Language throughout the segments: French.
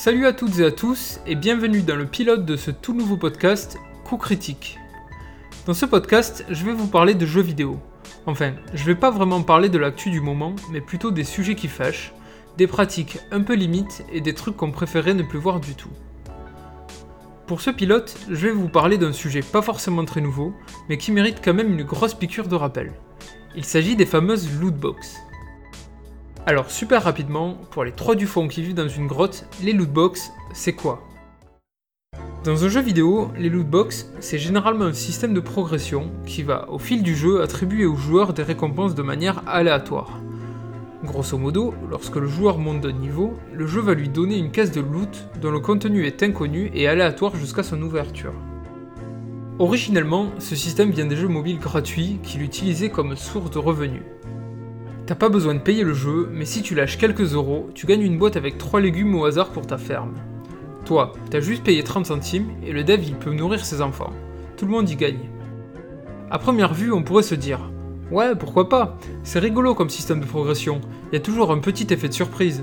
Salut à toutes et à tous et bienvenue dans le pilote de ce tout nouveau podcast Coup Critique. Dans ce podcast, je vais vous parler de jeux vidéo. Enfin, je vais pas vraiment parler de l'actu du moment, mais plutôt des sujets qui fâchent, des pratiques un peu limites et des trucs qu'on préférait ne plus voir du tout. Pour ce pilote, je vais vous parler d'un sujet pas forcément très nouveau, mais qui mérite quand même une grosse piqûre de rappel. Il s'agit des fameuses lootbox. Alors super rapidement, pour les trois du fond qui vivent dans une grotte, les lootbox, c'est quoi? Dans un jeu vidéo, les lootbox, c'est généralement un système de progression qui va, au fil du jeu, attribuer aux joueurs des récompenses de manière aléatoire. Grosso modo, lorsque le joueur monte d'un niveau, le jeu va lui donner une caisse de loot dont le contenu est inconnu et aléatoire jusqu'à son ouverture. Originellement, ce système vient des jeux mobiles gratuits qui l'utilisaient comme source de revenus. T'as pas besoin de payer le jeu, mais si tu lâches quelques euros, tu gagnes une boîte avec 3 légumes au hasard pour ta ferme. Toi, t'as juste payé 30 centimes et le dev il peut nourrir ses enfants. Tout le monde y gagne. A première vue, on pourrait se dire Ouais, pourquoi pas? C'est rigolo comme système de progression, il y a toujours un petit effet de surprise.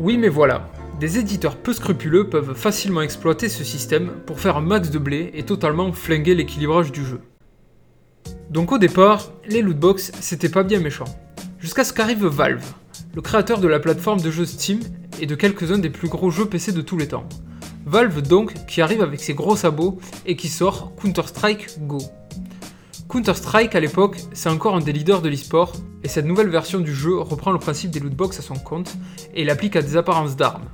Oui, mais voilà, des éditeurs peu scrupuleux peuvent facilement exploiter ce système pour faire un max de blé et totalement flinguer l'équilibrage du jeu. Donc au départ, les lootbox c'était pas bien méchant. Jusqu'à ce qu'arrive Valve, le créateur de la plateforme de jeux Steam et de quelques-uns des plus gros jeux PC de tous les temps. Valve donc qui arrive avec ses gros sabots et qui sort Counter-Strike Go. Counter-Strike à l'époque, c'est encore un des leaders de l'e-sport, et cette nouvelle version du jeu reprend le principe des lootbox à son compte et l'applique à des apparences d'armes.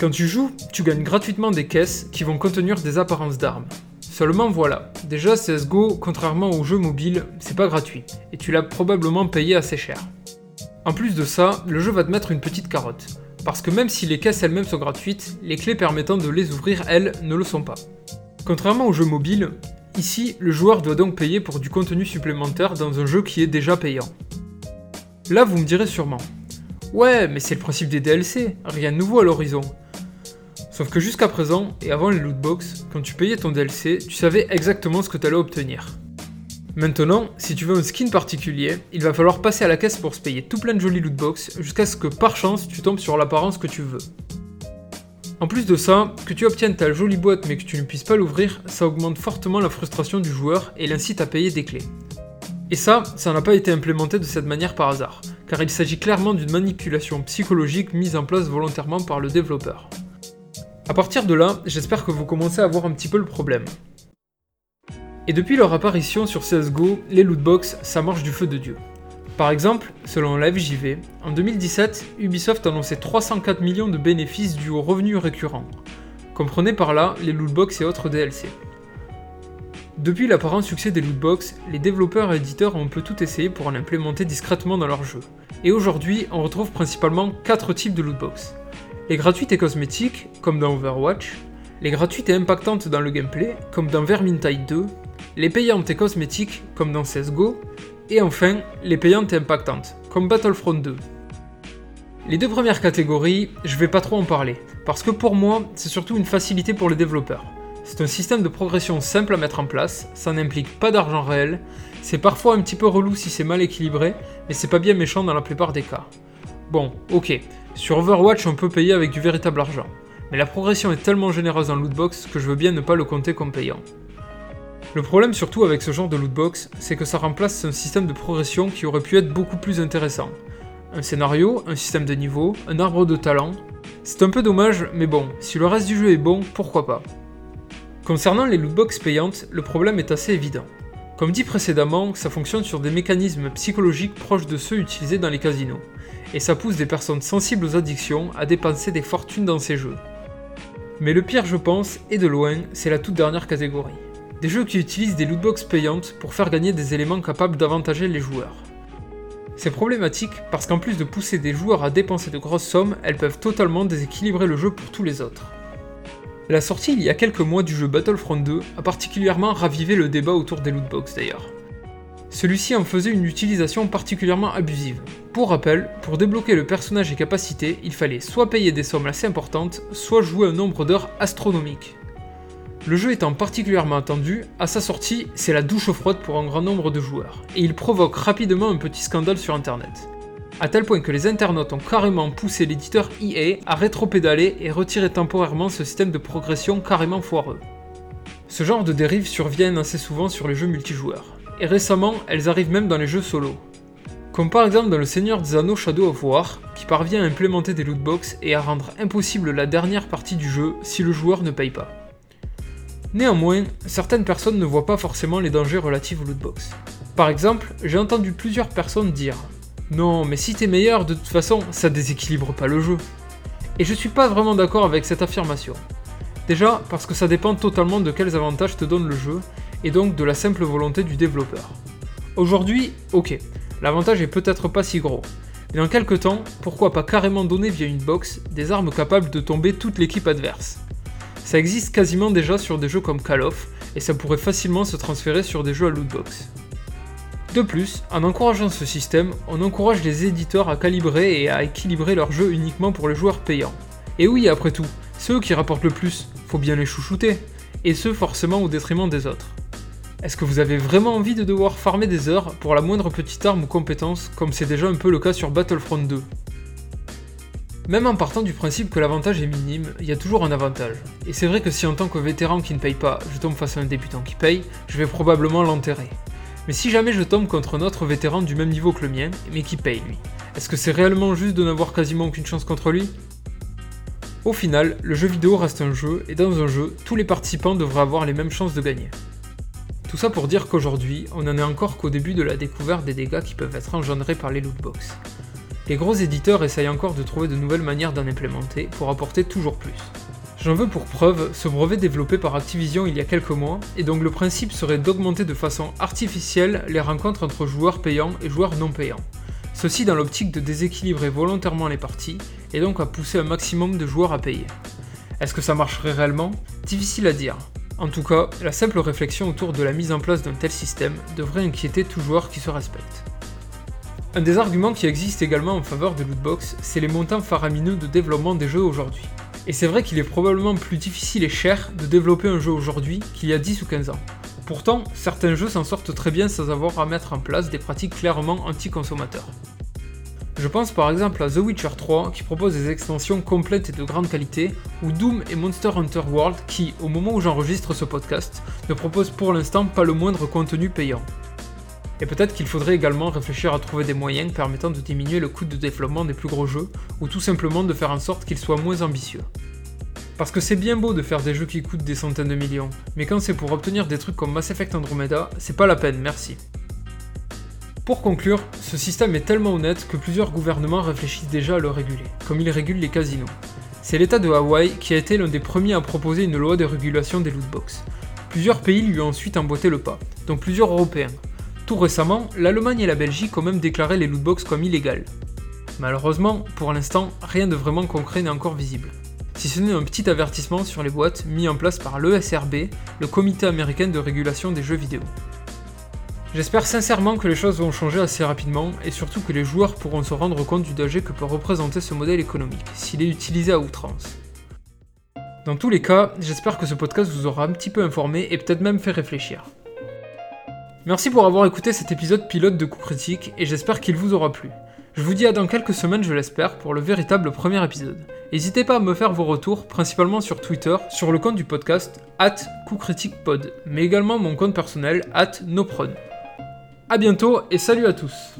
Quand tu joues, tu gagnes gratuitement des caisses qui vont contenir des apparences d'armes. Seulement voilà, déjà CSGO, contrairement aux jeux mobiles, c'est pas gratuit, et tu l'as probablement payé assez cher. En plus de ça, le jeu va te mettre une petite carotte, parce que même si les caisses elles-mêmes sont gratuites, les clés permettant de les ouvrir, elles, ne le sont pas. Contrairement aux jeux mobiles, ici, le joueur doit donc payer pour du contenu supplémentaire dans un jeu qui est déjà payant. Là, vous me direz sûrement, ouais, mais c'est le principe des DLC, rien de nouveau à l'horizon. Sauf que jusqu'à présent, et avant les lootbox, quand tu payais ton DLC, tu savais exactement ce que tu allais obtenir. Maintenant, si tu veux un skin particulier, il va falloir passer à la caisse pour se payer tout plein de jolies lootbox jusqu'à ce que par chance tu tombes sur l'apparence que tu veux. En plus de ça, que tu obtiennes ta jolie boîte mais que tu ne puisses pas l'ouvrir, ça augmente fortement la frustration du joueur et l'incite à payer des clés. Et ça, ça n'a pas été implémenté de cette manière par hasard, car il s'agit clairement d'une manipulation psychologique mise en place volontairement par le développeur. A partir de là, j'espère que vous commencez à voir un petit peu le problème. Et depuis leur apparition sur CSGO, les lootbox, ça marche du feu de Dieu. Par exemple, selon la FJV, en 2017, Ubisoft annonçait 304 millions de bénéfices dus aux revenus récurrents. Comprenez par là les lootbox et autres DLC. Depuis l'apparent succès des lootbox, les développeurs et éditeurs ont un peu tout essayé pour en implémenter discrètement dans leur jeu. Et aujourd'hui, on retrouve principalement 4 types de lootbox les gratuites et cosmétiques, comme dans Overwatch, les gratuites et impactantes dans le gameplay, comme dans Vermintide 2, les payantes et cosmétiques, comme dans CSGO, et enfin, les payantes et impactantes, comme Battlefront 2. Les deux premières catégories, je vais pas trop en parler, parce que pour moi, c'est surtout une facilité pour les développeurs. C'est un système de progression simple à mettre en place, ça n'implique pas d'argent réel, c'est parfois un petit peu relou si c'est mal équilibré, mais c'est pas bien méchant dans la plupart des cas. Bon, ok, sur Overwatch, on peut payer avec du véritable argent, mais la progression est tellement généreuse dans lootbox que je veux bien ne pas le compter comme payant. Le problème surtout avec ce genre de lootbox, c'est que ça remplace un système de progression qui aurait pu être beaucoup plus intéressant. Un scénario, un système de niveau, un arbre de talent. C'est un peu dommage, mais bon, si le reste du jeu est bon, pourquoi pas? Concernant les lootbox payantes, le problème est assez évident. Comme dit précédemment, ça fonctionne sur des mécanismes psychologiques proches de ceux utilisés dans les casinos et ça pousse des personnes sensibles aux addictions à dépenser des fortunes dans ces jeux. Mais le pire, je pense, et de loin, c'est la toute dernière catégorie. Des jeux qui utilisent des lootbox payantes pour faire gagner des éléments capables d'avantager les joueurs. C'est problématique parce qu'en plus de pousser des joueurs à dépenser de grosses sommes, elles peuvent totalement déséquilibrer le jeu pour tous les autres. La sortie il y a quelques mois du jeu Battlefront 2 a particulièrement ravivé le débat autour des lootbox d'ailleurs. Celui-ci en faisait une utilisation particulièrement abusive. Pour rappel, pour débloquer le personnage et capacités, il fallait soit payer des sommes assez importantes, soit jouer un nombre d'heures astronomique. Le jeu étant particulièrement attendu, à sa sortie, c'est la douche froide pour un grand nombre de joueurs, et il provoque rapidement un petit scandale sur internet. à tel point que les internautes ont carrément poussé l'éditeur EA à rétropédaler et retirer temporairement ce système de progression carrément foireux. Ce genre de dérives surviennent assez souvent sur les jeux multijoueurs, et récemment elles arrivent même dans les jeux solo. Comme par exemple dans le Seigneur des Anneaux Shadow of War, qui parvient à implémenter des lootbox et à rendre impossible la dernière partie du jeu si le joueur ne paye pas. Néanmoins, certaines personnes ne voient pas forcément les dangers relatifs aux lootbox. Par exemple, j'ai entendu plusieurs personnes dire Non, mais si t'es meilleur, de toute façon, ça déséquilibre pas le jeu. Et je suis pas vraiment d'accord avec cette affirmation. Déjà, parce que ça dépend totalement de quels avantages te donne le jeu, et donc de la simple volonté du développeur. Aujourd'hui, ok, l'avantage est peut-être pas si gros, mais dans quelques temps, pourquoi pas carrément donner via une box des armes capables de tomber toute l'équipe adverse? Ça existe quasiment déjà sur des jeux comme Call of, et ça pourrait facilement se transférer sur des jeux à lootbox. De plus, en encourageant ce système, on encourage les éditeurs à calibrer et à équilibrer leur jeu uniquement pour les joueurs payants. Et oui, après tout, ceux qui rapportent le plus, faut bien les chouchouter, et ce forcément au détriment des autres. Est-ce que vous avez vraiment envie de devoir farmer des heures pour la moindre petite arme ou compétence, comme c'est déjà un peu le cas sur Battlefront 2 Même en partant du principe que l'avantage est minime, il y a toujours un avantage. Et c'est vrai que si en tant que vétéran qui ne paye pas, je tombe face à un débutant qui paye, je vais probablement l'enterrer. Mais si jamais je tombe contre un autre vétéran du même niveau que le mien, mais qui paye lui, est-ce que c'est réellement juste de n'avoir quasiment aucune chance contre lui? Au final, le jeu vidéo reste un jeu, et dans un jeu, tous les participants devraient avoir les mêmes chances de gagner. Tout ça pour dire qu'aujourd'hui, on n'en est encore qu'au début de la découverte des dégâts qui peuvent être engendrés par les lootbox. Les gros éditeurs essayent encore de trouver de nouvelles manières d'en implémenter pour apporter toujours plus. J'en veux pour preuve ce brevet développé par Activision il y a quelques mois, et donc le principe serait d'augmenter de façon artificielle les rencontres entre joueurs payants et joueurs non payants. Ceci dans l'optique de déséquilibrer volontairement les parties, et donc à pousser un maximum de joueurs à payer. Est-ce que ça marcherait réellement? Difficile à dire. En tout cas, la simple réflexion autour de la mise en place d'un tel système devrait inquiéter tout joueur qui se respecte. Un des arguments qui existe également en faveur de lootbox, c'est les montants faramineux de développement des jeux aujourd'hui. Et c'est vrai qu'il est probablement plus difficile et cher de développer un jeu aujourd'hui qu'il y a 10 ou 15 ans. Pourtant, certains jeux s'en sortent très bien sans avoir à mettre en place des pratiques clairement anti-consommateurs. Je pense par exemple à The Witcher 3 qui propose des extensions complètes et de grande qualité, ou Doom et Monster Hunter World qui, au moment où j'enregistre ce podcast, ne proposent pour l'instant pas le moindre contenu payant. Et peut-être qu'il faudrait également réfléchir à trouver des moyens permettant de diminuer le coût de développement des plus gros jeux, ou tout simplement de faire en sorte qu'ils soient moins ambitieux. Parce que c'est bien beau de faire des jeux qui coûtent des centaines de millions, mais quand c'est pour obtenir des trucs comme Mass Effect Andromeda, c'est pas la peine, merci. Pour conclure, ce système est tellement honnête que plusieurs gouvernements réfléchissent déjà à le réguler, comme ils régulent les casinos. C'est l'État de Hawaï qui a été l'un des premiers à proposer une loi de régulation des lootbox. Plusieurs pays lui ont ensuite emboîté le pas, dont plusieurs Européens, tout récemment, l'Allemagne et la Belgique ont même déclaré les lootbox comme illégales. Malheureusement, pour l'instant, rien de vraiment concret n'est encore visible. Si ce n'est un petit avertissement sur les boîtes mis en place par l'ESRB, le comité américain de régulation des jeux vidéo. J'espère sincèrement que les choses vont changer assez rapidement et surtout que les joueurs pourront se rendre compte du danger que peut représenter ce modèle économique s'il est utilisé à outrance. Dans tous les cas, j'espère que ce podcast vous aura un petit peu informé et peut-être même fait réfléchir. Merci pour avoir écouté cet épisode pilote de Coup Critique et j'espère qu'il vous aura plu. Je vous dis à dans quelques semaines, je l'espère, pour le véritable premier épisode. N'hésitez pas à me faire vos retours, principalement sur Twitter, sur le compte du podcast, at Pod, mais également mon compte personnel, at Nopron. A bientôt et salut à tous